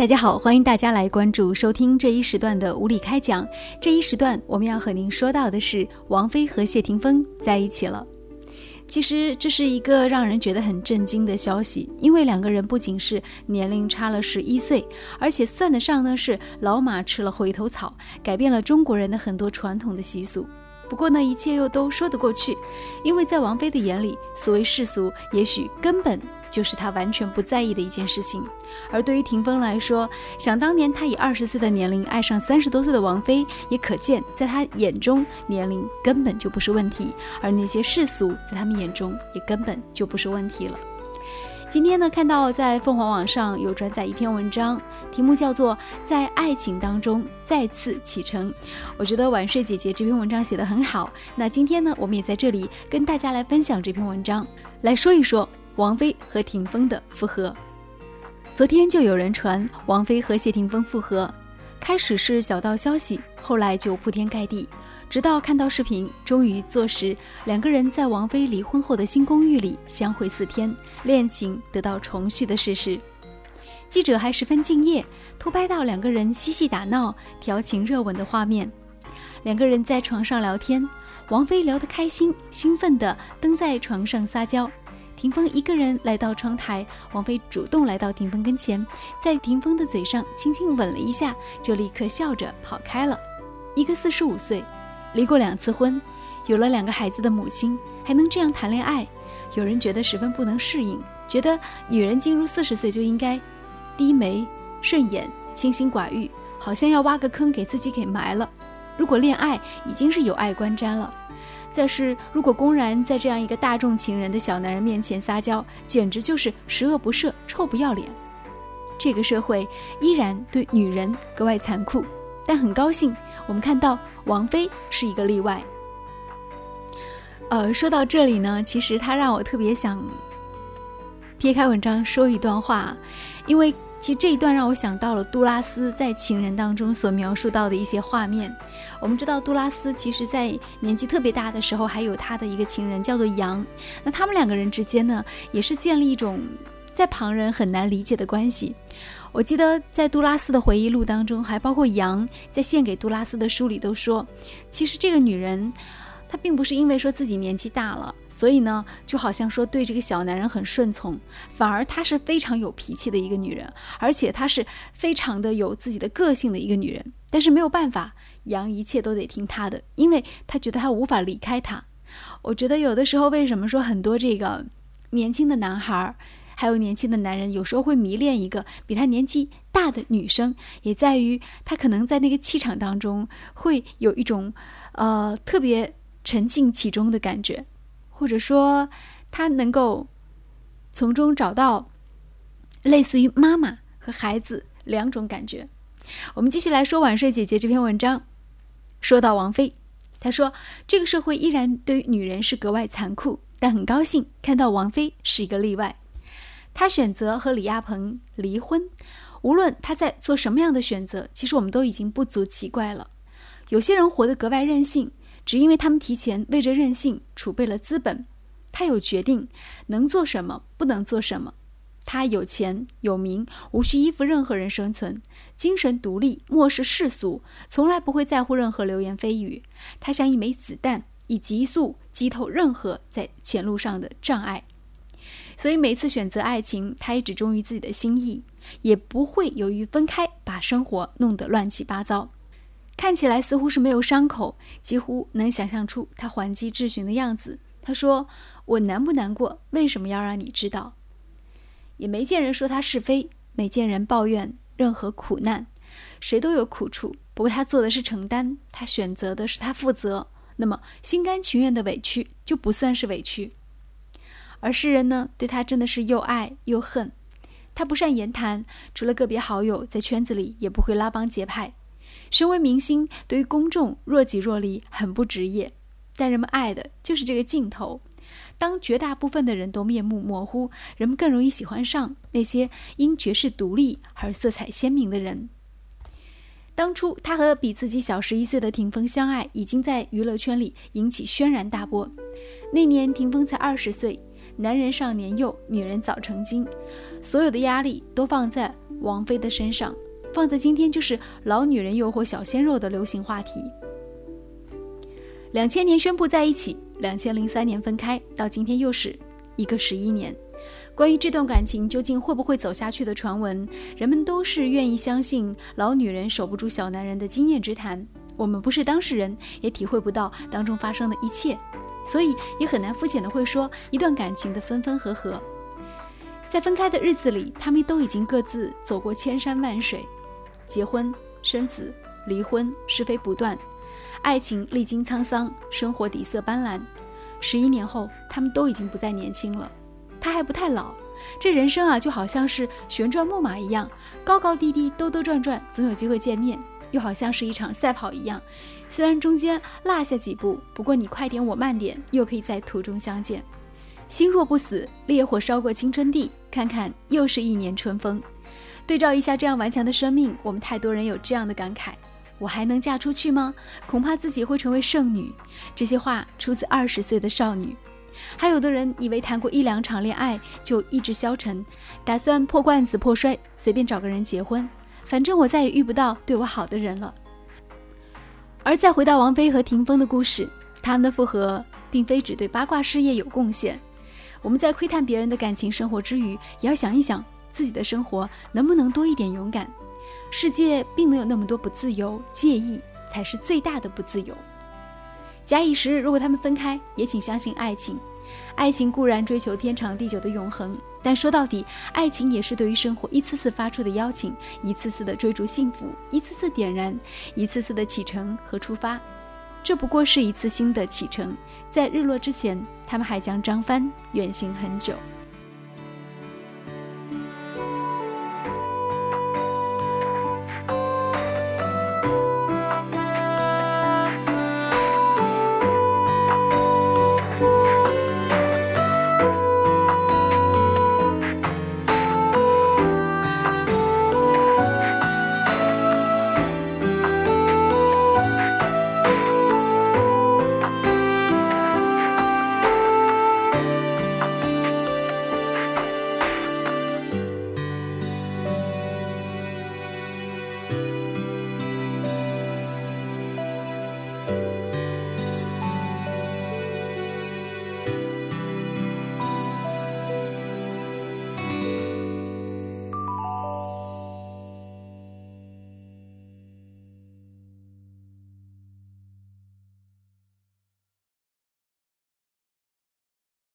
大家好，欢迎大家来关注、收听这一时段的无理开讲。这一时段我们要和您说到的是王菲和谢霆锋在一起了。其实这是一个让人觉得很震惊的消息，因为两个人不仅是年龄差了十一岁，而且算得上呢是老马吃了回头草，改变了中国人的很多传统的习俗。不过呢，一切又都说得过去，因为在王菲的眼里，所谓世俗，也许根本。就是他完全不在意的一件事情，而对于霆锋来说，想当年他以二十岁的年龄爱上三十多岁的王菲，也可见在他眼中年龄根本就不是问题，而那些世俗在他们眼中也根本就不是问题了。今天呢，看到在凤凰网上有转载一篇文章，题目叫做《在爱情当中再次启程》，我觉得晚睡姐姐这篇文章写得很好。那今天呢，我们也在这里跟大家来分享这篇文章，来说一说。王菲和霆锋的复合，昨天就有人传王菲和谢霆锋复合，开始是小道消息，后来就铺天盖地，直到看到视频，终于坐实两个人在王菲离婚后的新公寓里相会四天，恋情得到重续的事实。记者还十分敬业，偷拍到两个人嬉戏打闹、调情热吻的画面，两个人在床上聊天，王菲聊得开心，兴奋地蹬在床上撒娇。霆锋一个人来到窗台，王菲主动来到霆锋跟前，在霆锋的嘴上轻轻吻了一下，就立刻笑着跑开了。一个四十五岁，离过两次婚，有了两个孩子的母亲，还能这样谈恋爱，有人觉得十分不能适应，觉得女人进入四十岁就应该低眉顺眼、清心寡欲，好像要挖个坑给自己给埋了。如果恋爱已经是有碍观瞻了。再是，如果公然在这样一个大众情人的小男人面前撒娇，简直就是十恶不赦、臭不要脸。这个社会依然对女人格外残酷，但很高兴，我们看到王菲是一个例外。呃，说到这里呢，其实他让我特别想撇开文章说一段话，因为。其实这一段让我想到了杜拉斯在《情人》当中所描述到的一些画面。我们知道杜拉斯其实在年纪特别大的时候，还有他的一个情人叫做杨。那他们两个人之间呢，也是建立一种在旁人很难理解的关系。我记得在杜拉斯的回忆录当中，还包括杨在献给杜拉斯的书里都说，其实这个女人。她并不是因为说自己年纪大了，所以呢，就好像说对这个小男人很顺从，反而她是非常有脾气的一个女人，而且她是非常的有自己的个性的一个女人。但是没有办法，杨一切都得听她的，因为她觉得她无法离开他。我觉得有的时候，为什么说很多这个年轻的男孩儿，还有年轻的男人，有时候会迷恋一个比他年纪大的女生，也在于他可能在那个气场当中会有一种呃特别。沉浸其中的感觉，或者说他能够从中找到类似于妈妈和孩子两种感觉。我们继续来说晚睡姐姐这篇文章，说到王菲，她说这个社会依然对于女人是格外残酷，但很高兴看到王菲是一个例外。她选择和李亚鹏离婚，无论她在做什么样的选择，其实我们都已经不足奇怪了。有些人活得格外任性。只因为他们提前为着任性储备了资本，他有决定能做什么，不能做什么。他有钱有名，无需依附任何人生存，精神独立，漠视世俗，从来不会在乎任何流言蜚语。他像一枚子弹，以急速击透任何在前路上的障碍。所以每次选择爱情，他也只忠于自己的心意，也不会由于分开把生活弄得乱七八糟。看起来似乎是没有伤口，几乎能想象出他还击质询的样子。他说：“我难不难过？为什么要让你知道？”也没见人说他是非，没见人抱怨任何苦难。谁都有苦处，不过他做的是承担，他选择的是他负责。那么心甘情愿的委屈就不算是委屈。而世人呢，对他真的是又爱又恨。他不善言谈，除了个别好友在圈子里，也不会拉帮结派。身为明星，对于公众若即若离，很不职业。但人们爱的就是这个镜头。当绝大部分的人都面目模糊，人们更容易喜欢上那些因绝世独立而色彩鲜明的人。当初他和比自己小十一岁的霆锋相爱，已经在娱乐圈里引起轩然大波。那年霆锋才二十岁，男人少年幼，女人早成精，所有的压力都放在王菲的身上，放在今天就是老女人诱惑小鲜肉的流行话题。两千年宣布在一起，两千零三年分开，到今天又是一个十一年。关于这段感情究竟会不会走下去的传闻，人们都是愿意相信老女人守不住小男人的经验之谈。我们不是当事人，也体会不到当中发生的一切，所以也很难肤浅的会说一段感情的分分合合。在分开的日子里，他们都已经各自走过千山万水，结婚、生子、离婚，是非不断，爱情历经沧桑，生活底色斑斓。十一年后，他们都已经不再年轻了。他还不太老，这人生啊，就好像是旋转木马一样，高高低低，兜兜转转，总有机会见面；又好像是一场赛跑一样，虽然中间落下几步，不过你快点，我慢点，又可以在途中相见。心若不死，烈火烧过青春地，看看又是一年春风。对照一下这样顽强的生命，我们太多人有这样的感慨：我还能嫁出去吗？恐怕自己会成为剩女。这些话出自二十岁的少女。还有的人以为谈过一两场恋爱就意志消沉，打算破罐子破摔，随便找个人结婚，反正我再也遇不到对我好的人了。而再回到王菲和霆锋的故事，他们的复合并非只对八卦事业有贡献。我们在窥探别人的感情生活之余，也要想一想自己的生活能不能多一点勇敢。世界并没有那么多不自由，介意才是最大的不自由。假以时日，如果他们分开，也请相信爱情。爱情固然追求天长地久的永恒，但说到底，爱情也是对于生活一次次发出的邀请，一次次的追逐幸福，一次次点燃，一次次的启程和出发。这不过是一次新的启程，在日落之前，他们还将张帆远行很久。